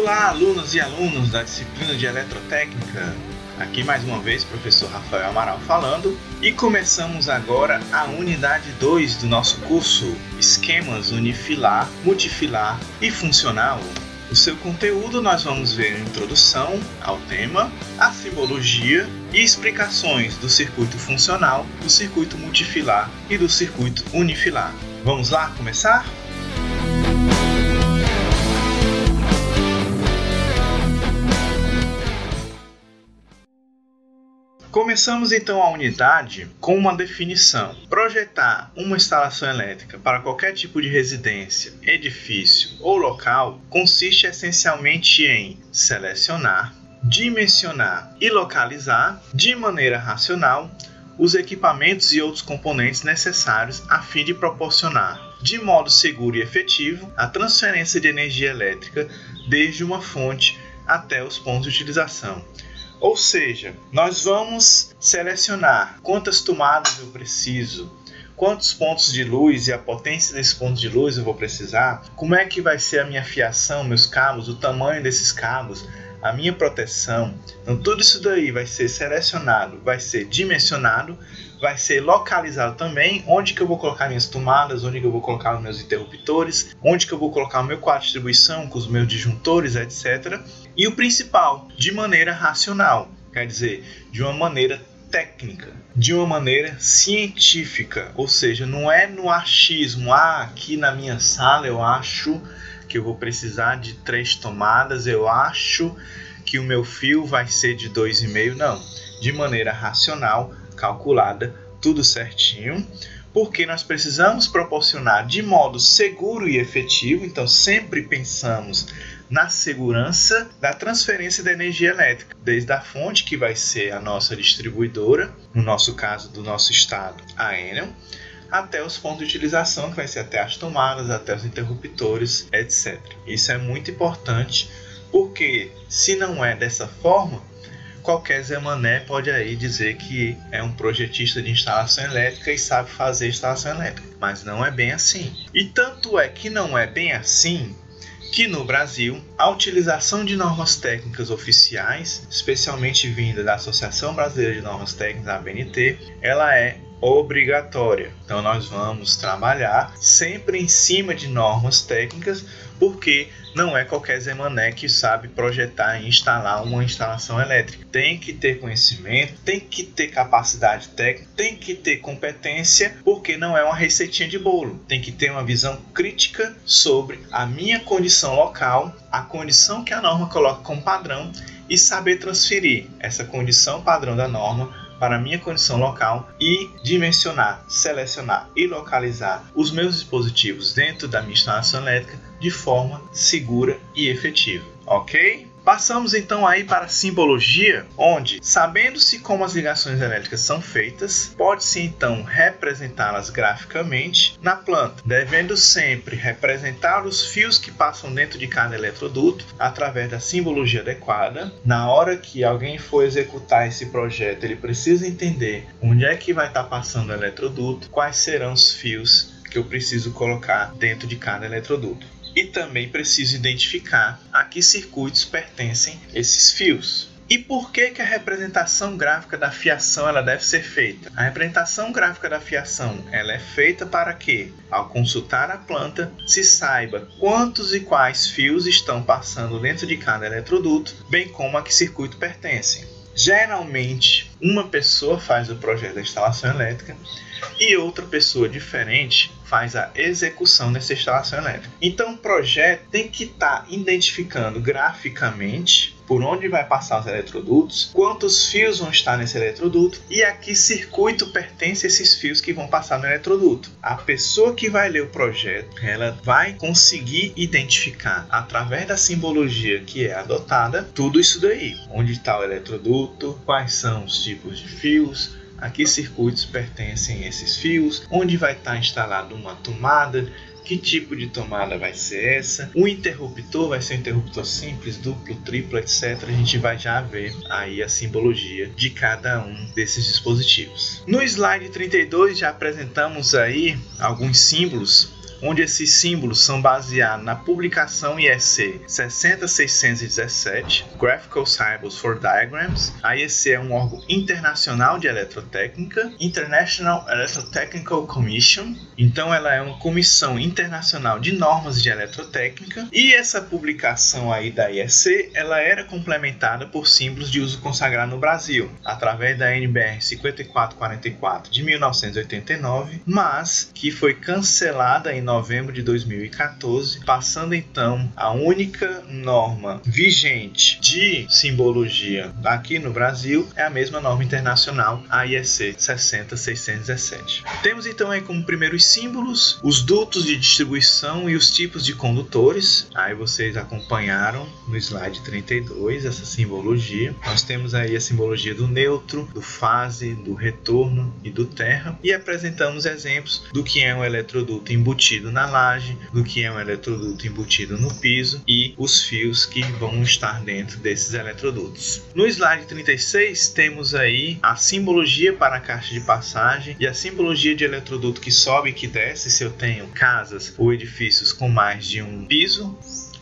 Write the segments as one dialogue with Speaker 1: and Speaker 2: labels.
Speaker 1: Olá, alunos e alunos da disciplina de Eletrotécnica. Aqui mais uma vez, professor Rafael Amaral falando, e começamos agora a unidade 2 do nosso curso Esquemas Unifilar, Multifilar e Funcional. O seu conteúdo nós vamos ver a introdução ao tema, a simbologia e explicações do circuito funcional, do circuito multifilar e do circuito unifilar. Vamos lá começar? Começamos então a unidade com uma definição. Projetar uma instalação elétrica para qualquer tipo de residência, edifício ou local consiste essencialmente em selecionar, dimensionar e localizar de maneira racional os equipamentos e outros componentes necessários a fim de proporcionar, de modo seguro e efetivo, a transferência de energia elétrica desde uma fonte até os pontos de utilização ou seja, nós vamos selecionar quantas tomadas eu preciso, quantos pontos de luz e a potência desses pontos de luz eu vou precisar, como é que vai ser a minha fiação, meus cabos, o tamanho desses cabos, a minha proteção. Então tudo isso daí vai ser selecionado, vai ser dimensionado, vai ser localizado também, onde que eu vou colocar minhas tomadas, onde que eu vou colocar os meus interruptores, onde que eu vou colocar o meu quadro de distribuição com os meus disjuntores, etc. E o principal, de maneira racional, quer dizer, de uma maneira técnica, de uma maneira científica, ou seja, não é no achismo, ah, aqui na minha sala eu acho que eu vou precisar de três tomadas, eu acho que o meu fio vai ser de 2,5, não, de maneira racional, calculada, tudo certinho, porque nós precisamos proporcionar de modo seguro e efetivo, então sempre pensamos na segurança da transferência da energia elétrica, desde a fonte que vai ser a nossa distribuidora, no nosso caso do nosso estado, a Enel, até os pontos de utilização, que vai ser até as tomadas, até os interruptores, etc. Isso é muito importante, porque se não é dessa forma, qualquer Zé Mané pode aí dizer que é um projetista de instalação elétrica e sabe fazer instalação elétrica, mas não é bem assim. E tanto é que não é bem assim que no Brasil a utilização de normas técnicas oficiais, especialmente vinda da Associação Brasileira de Normas Técnicas, a ABNT, ela é obrigatória. Então nós vamos trabalhar sempre em cima de normas técnicas, porque não é qualquer Zemané que sabe projetar e instalar uma instalação elétrica. Tem que ter conhecimento, tem que ter capacidade técnica, tem que ter competência, porque não é uma receitinha de bolo. Tem que ter uma visão crítica sobre a minha condição local, a condição que a norma coloca como padrão e saber transferir essa condição padrão da norma para minha condição local e dimensionar, selecionar e localizar os meus dispositivos dentro da minha instalação elétrica de forma segura e efetiva, ok? Passamos então aí para a simbologia, onde, sabendo-se como as ligações elétricas são feitas, pode-se então representá-las graficamente na planta, devendo sempre representar os fios que passam dentro de cada eletroduto através da simbologia adequada. Na hora que alguém for executar esse projeto, ele precisa entender onde é que vai estar passando o eletroduto, quais serão os fios que eu preciso colocar dentro de cada eletroduto e também preciso identificar a que circuitos pertencem esses fios. E por que, que a representação gráfica da fiação ela deve ser feita? A representação gráfica da fiação ela é feita para que, ao consultar a planta, se saiba quantos e quais fios estão passando dentro de cada eletroduto, bem como a que circuito pertencem. Geralmente, uma pessoa faz o projeto da instalação elétrica e outra pessoa diferente faz a execução dessa instalação elétrica. Então, o projeto tem que estar tá identificando graficamente por onde vai passar os eletrodutos, quantos fios vão estar nesse eletroduto e a que circuito pertence esses fios que vão passar no eletroduto. A pessoa que vai ler o projeto, ela vai conseguir identificar através da simbologia que é adotada tudo isso daí, onde está o eletroduto, quais são os tipos de fios, a que circuitos pertencem esses fios, onde vai estar instalado uma tomada, que tipo de tomada vai ser essa. O interruptor vai ser um interruptor simples, duplo, triplo, etc. A gente vai já ver aí a simbologia de cada um desses dispositivos. No slide 32 já apresentamos aí alguns símbolos onde esses símbolos são baseados na publicação IEC 60617, Graphical Symbols for Diagrams. A IEC é um órgão internacional de eletrotécnica, International Electrotechnical Commission. Então ela é uma comissão internacional de normas de eletrotécnica e essa publicação aí da IEC, ela era complementada por símbolos de uso consagrado no Brasil, através da NBR 5444 de 1989, mas que foi cancelada em novembro de 2014, passando então a única norma vigente de simbologia aqui no Brasil é a mesma norma internacional, a IEC 60617. Temos então aí como primeiros símbolos os dutos de distribuição e os tipos de condutores. Aí vocês acompanharam no slide 32 essa simbologia. Nós temos aí a simbologia do neutro, do fase, do retorno e do terra e apresentamos exemplos do que é um eletroduto embutido na laje, do que é um eletroduto embutido no piso e os fios que vão estar dentro desses eletrodutos. No slide 36 temos aí a simbologia para a caixa de passagem e a simbologia de eletroduto que sobe e que desce se eu tenho casas ou edifícios com mais de um piso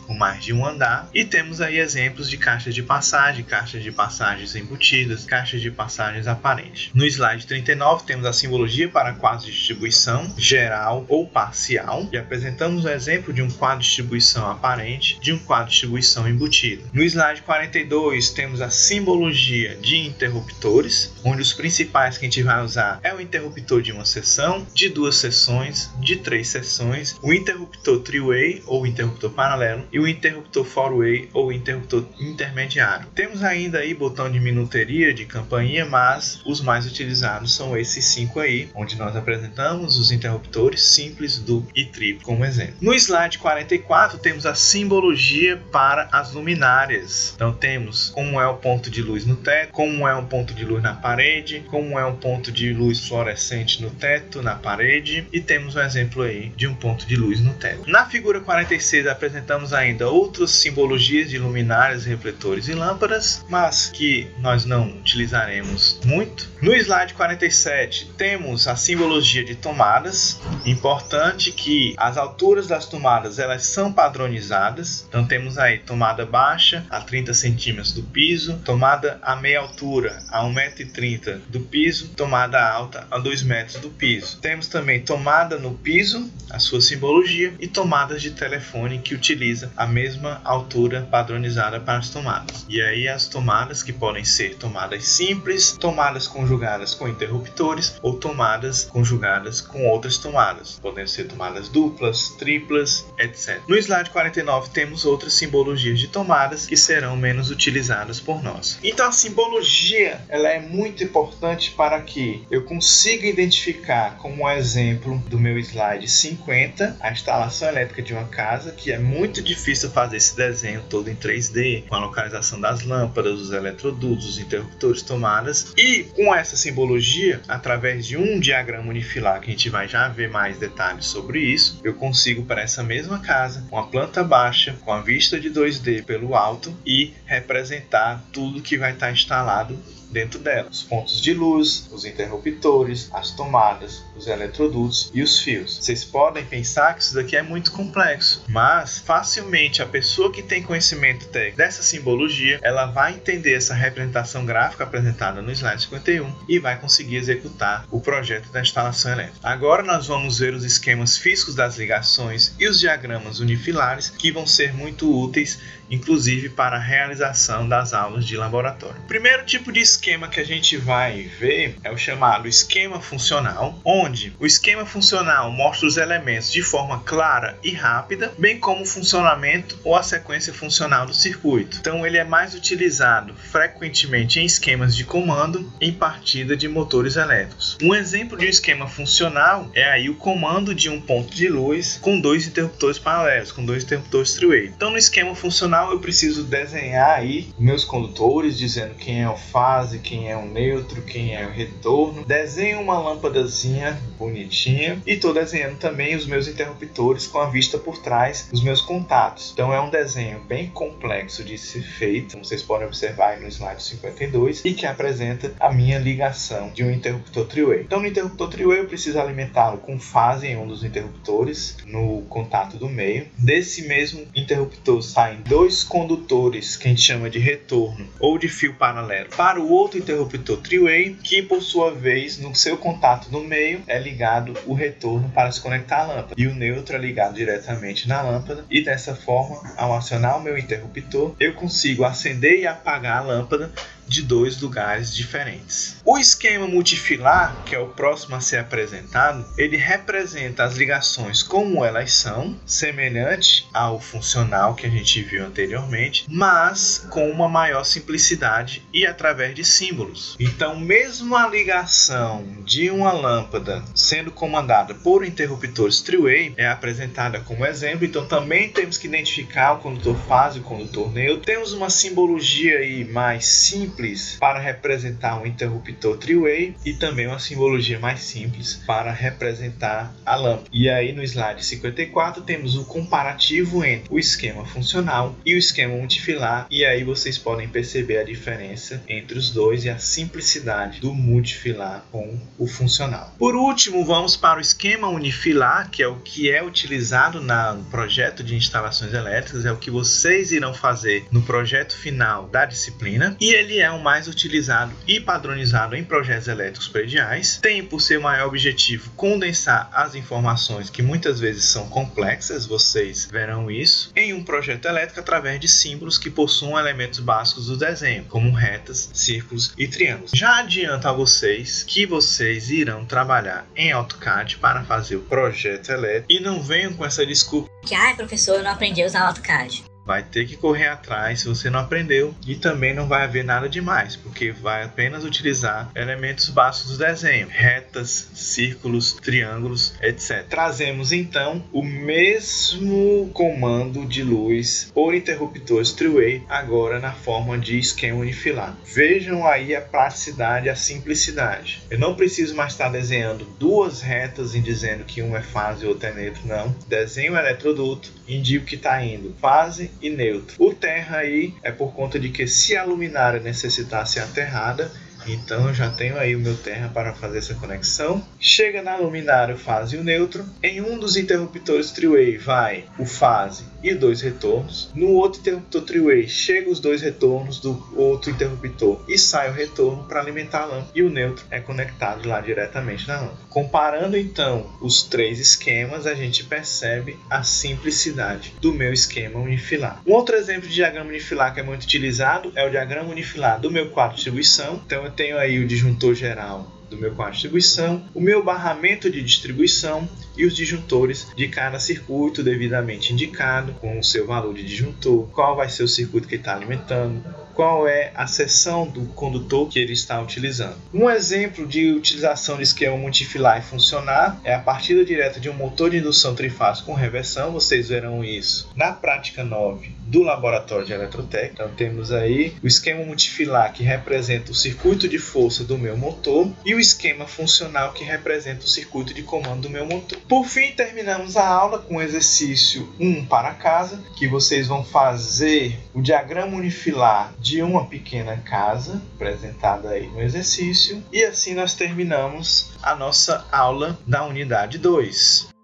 Speaker 1: com mais de um andar. E temos aí exemplos de caixas de passagem, caixas de passagens embutidas, caixas de passagens aparentes. No slide 39 temos a simbologia para quadro de distribuição geral ou parcial e apresentamos o exemplo de um quadro de distribuição aparente de um quadro de distribuição embutido. No slide 42 temos a simbologia de interruptores, onde os principais que a gente vai usar é o interruptor de uma seção, de duas seções, de três seções, o interruptor three-way ou interruptor paralelo e o interruptor four-way ou interruptor intermediário. Temos ainda aí botão de minuteria, de campainha, mas os mais utilizados são esses cinco aí, onde nós apresentamos os interruptores simples, duplo e triplo como exemplo. No slide 44 temos a simbologia para as luminárias. Então temos como é o ponto de luz no teto, como é um ponto de luz na parede, como é um ponto de luz fluorescente no teto, na parede e temos um exemplo aí de um ponto de luz no teto. Na figura 46 apresentamos ainda ainda outras simbologias de luminárias, refletores e lâmpadas, mas que nós não utilizaremos muito. No slide 47 temos a simbologia de tomadas. Importante que as alturas das tomadas elas são padronizadas. Então temos aí tomada baixa a 30 centímetros do piso, tomada a meia altura a 1,30m do piso, tomada alta a 2 metros do piso. Temos também tomada no piso, a sua simbologia, e tomadas de telefone que utiliza a mesma altura padronizada para as tomadas. E aí as tomadas que podem ser tomadas simples, tomadas conjugadas com interruptores ou tomadas conjugadas com outras tomadas. Podem ser tomadas duplas, triplas, etc. No slide 49 temos outras simbologias de tomadas que serão menos utilizadas por nós. Então a simbologia ela é muito importante para que eu consiga identificar como um exemplo do meu slide 50 a instalação elétrica de uma casa que é muito difícil difícil fazer esse desenho todo em 3D, com a localização das lâmpadas, os eletrodutos, os interruptores, tomadas. E com essa simbologia, através de um diagrama unifilar, que a gente vai já ver mais detalhes sobre isso, eu consigo para essa mesma casa, com a planta baixa, com a vista de 2D pelo alto e representar tudo que vai estar instalado dentro dela: os pontos de luz, os interruptores, as tomadas, os eletrodutos e os fios. Vocês podem pensar que isso daqui é muito complexo, mas facilmente a pessoa que tem conhecimento técnico dessa simbologia, ela vai entender essa representação gráfica apresentada no slide 51 e vai conseguir executar o projeto da instalação elétrica. Agora nós vamos ver os esquemas físicos das ligações e os diagramas unifilares que vão ser muito úteis inclusive para a realização das aulas de laboratório. O primeiro tipo de esquema que a gente vai ver é o chamado esquema funcional, onde o esquema funcional mostra os elementos de forma clara e rápida, bem como o funcionamento ou a sequência funcional do circuito. Então ele é mais utilizado frequentemente em esquemas de comando em partida de motores elétricos. Um exemplo de um esquema funcional é aí o comando de um ponto de luz com dois interruptores paralelos, com dois interruptores three-way. Então no esquema funcional eu preciso desenhar aí meus condutores, dizendo quem é o fase, quem é o neutro, quem é o retorno. Desenho uma lâmpadazinha bonitinha e estou desenhando também os meus interruptores com a vista por trás, os meus contatos Então é um desenho bem complexo de ser feito, como vocês podem observar no slide 52, e que apresenta a minha ligação de um interruptor three-way. Então no interruptor three-way eu preciso alimentá-lo com fase em um dos interruptores no contato do meio. Desse mesmo interruptor saem dois condutores que a gente chama de retorno ou de fio paralelo para o outro interruptor three-way, que por sua vez no seu contato no meio é ligado o retorno para se conectar à lâmpada e o neutro é ligado diretamente na lâmpada e dessa forma, ao acionar o meu interruptor, eu consigo acender e apagar a lâmpada de dois lugares diferentes. O esquema multifilar, que é o próximo a ser apresentado, ele representa as ligações como elas são, semelhante ao funcional que a gente viu anteriormente, mas com uma maior simplicidade e através de símbolos. Então, mesmo a ligação de uma lâmpada sendo comandada por interruptores three-way é apresentada como exemplo, então também temos que identificar o condutor fase e o condutor neutro. Temos uma simbologia aí mais simples simples para representar um interruptor three-way e também uma simbologia mais simples para representar a lâmpada. E aí no slide 54 temos o comparativo entre o esquema funcional e o esquema multifilar e aí vocês podem perceber a diferença entre os dois e a simplicidade do multifilar com o funcional. Por último, vamos para o esquema unifilar, que é o que é utilizado no projeto de instalações elétricas, é o que vocês irão fazer no projeto final da disciplina, e ele é é o mais utilizado e padronizado em projetos elétricos prediais. Tem por seu maior objetivo condensar as informações que muitas vezes são complexas, vocês verão isso, em um projeto elétrico através de símbolos que possuam elementos básicos do desenho, como retas, círculos e triângulos. Já adianto a vocês que vocês irão trabalhar em AutoCAD para fazer o projeto elétrico e não venham com essa desculpa
Speaker 2: que, ah, professor, eu não aprendi a usar AutoCAD
Speaker 1: vai ter que correr atrás se você não aprendeu e também não vai haver nada demais, porque vai apenas utilizar elementos básicos do desenho, retas, círculos, triângulos, etc. Trazemos então o mesmo comando de luz por interruptores three-way agora na forma de esquema unifilar. Vejam aí a praticidade, a simplicidade. Eu não preciso mais estar desenhando duas retas e dizendo que um é fase e outro é neutro, não. Desenho o eletroduto, indico que está indo fase e neutro. O terra aí é por conta de que se a luminária necessitar ser aterrada, então já tenho aí o meu terra para fazer essa conexão. Chega na luminária o fase e o neutro. Em um dos interruptores three-way vai o fase e dois retornos. No outro interruptor three-way chega os dois retornos do outro interruptor e sai o retorno para alimentar a lâmpada e o neutro é conectado lá diretamente na lâmpada. Comparando então os três esquemas, a gente percebe a simplicidade do meu esquema unifilar. Um outro exemplo de diagrama unifilar que é muito utilizado é o diagrama unifilar do meu quadro de distribuição. Então eu tenho aí o disjuntor geral do meu quadro de distribuição, o meu barramento de distribuição e os disjuntores de cada circuito devidamente indicado com o seu valor de disjuntor, qual vai ser o circuito que está alimentando, qual é a seção do condutor que ele está utilizando. Um exemplo de utilização de esquema multifilar e funcionar é a partida direta de um motor de indução trifásico com reversão. Vocês verão isso na prática 9 do laboratório de eletrotécnica. Então temos aí o esquema multifilar que representa o circuito de força do meu motor e o esquema funcional que representa o circuito de comando do meu motor. Por fim, terminamos a aula com o exercício 1 para casa, que vocês vão fazer o diagrama unifilar de uma pequena casa, apresentada aí no exercício, e assim nós terminamos a nossa aula da unidade 2.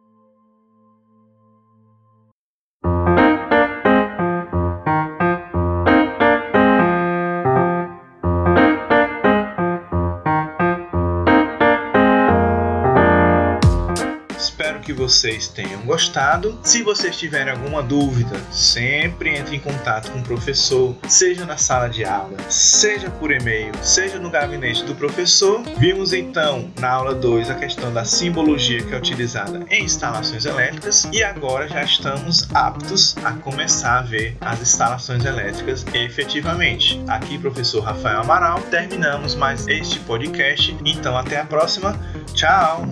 Speaker 1: Vocês tenham gostado. Se vocês tiverem alguma dúvida, sempre entre em contato com o professor, seja na sala de aula, seja por e-mail, seja no gabinete do professor. Vimos então na aula 2 a questão da simbologia que é utilizada em instalações elétricas e agora já estamos aptos a começar a ver as instalações elétricas efetivamente. Aqui, professor Rafael Amaral, terminamos mais este podcast. Então, até a próxima. Tchau!